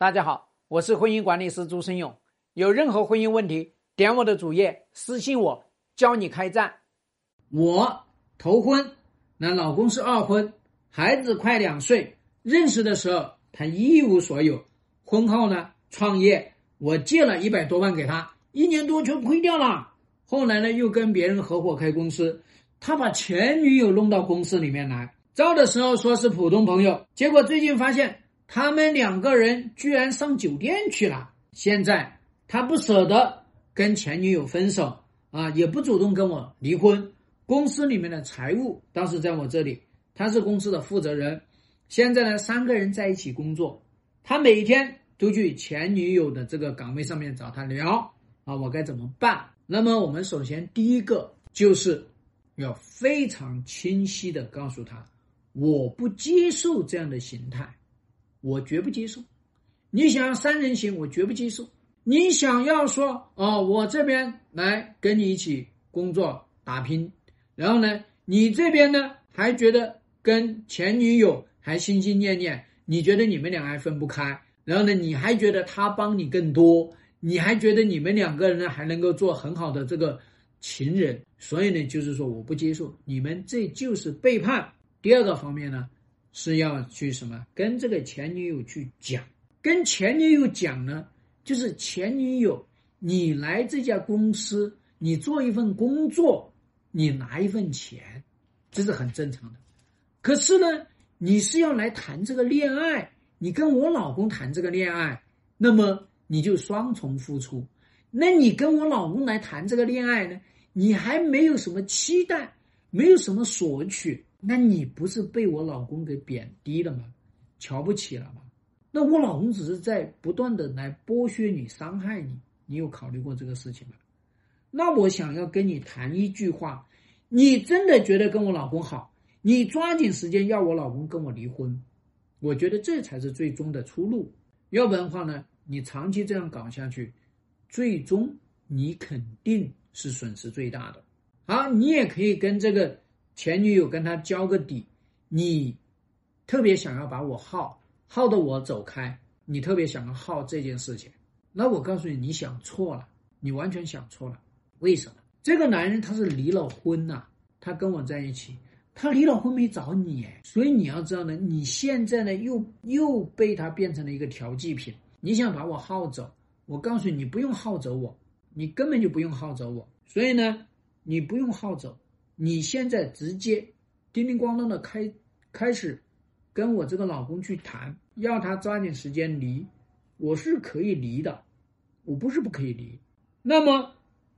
大家好，我是婚姻管理师朱生勇。有任何婚姻问题，点我的主页私信我，教你开战。我头婚，那老公是二婚，孩子快两岁。认识的时候他一无所有，婚后呢创业，我借了一百多万给他，一年多全亏掉了。后来呢又跟别人合伙开公司，他把前女友弄到公司里面来，招的时候说是普通朋友，结果最近发现。他们两个人居然上酒店去了。现在他不舍得跟前女友分手啊，也不主动跟我离婚。公司里面的财务当时在我这里，他是公司的负责人。现在呢，三个人在一起工作，他每天都去前女友的这个岗位上面找他聊啊，我该怎么办？那么我们首先第一个就是要非常清晰的告诉他，我不接受这样的形态。我绝不接受，你想要三人行，我绝不接受。你想要说哦，我这边来跟你一起工作打拼，然后呢，你这边呢还觉得跟前女友还心心念念，你觉得你们俩还分不开，然后呢，你还觉得他帮你更多，你还觉得你们两个人呢还能够做很好的这个情人，所以呢，就是说我不接受，你们这就是背叛。第二个方面呢。是要去什么？跟这个前女友去讲，跟前女友讲呢，就是前女友，你来这家公司，你做一份工作，你拿一份钱，这是很正常的。可是呢，你是要来谈这个恋爱，你跟我老公谈这个恋爱，那么你就双重付出。那你跟我老公来谈这个恋爱呢，你还没有什么期待，没有什么索取。那你不是被我老公给贬低了吗？瞧不起了吗？那我老公只是在不断的来剥削你、伤害你，你有考虑过这个事情吗？那我想要跟你谈一句话：你真的觉得跟我老公好，你抓紧时间要我老公跟我离婚，我觉得这才是最终的出路。要不然的话呢，你长期这样搞下去，最终你肯定是损失最大的。好，你也可以跟这个。前女友跟他交个底，你特别想要把我耗耗的我走开，你特别想要耗这件事情，那我告诉你，你想错了，你完全想错了。为什么？这个男人他是离了婚呐，他跟我在一起，他离了婚没找你，所以你要知道呢，你现在呢又又被他变成了一个调剂品，你想把我耗走，我告诉你，你不用耗走我，你根本就不用耗走我，所以呢，你不用耗走。你现在直接叮叮咣当的开开始跟我这个老公去谈，要他抓紧时间离，我是可以离的，我不是不可以离。那么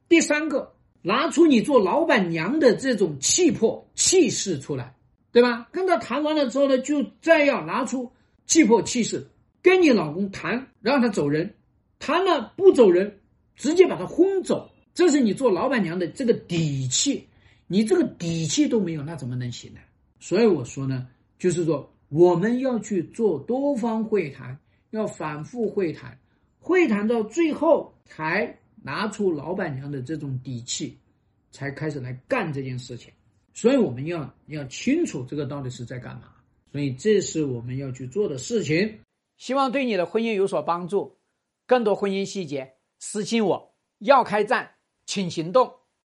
第三个，拿出你做老板娘的这种气魄气势出来，对吧？跟他谈完了之后呢，就再要拿出气魄气势跟你老公谈，让他走人，谈了不走人，直接把他轰走，这是你做老板娘的这个底气。你这个底气都没有，那怎么能行呢？所以我说呢，就是说我们要去做多方会谈，要反复会谈，会谈到最后才拿出老板娘的这种底气，才开始来干这件事情。所以我们要要清楚这个到底是在干嘛。所以这是我们要去做的事情。希望对你的婚姻有所帮助。更多婚姻细节私信我。要开战，请行动。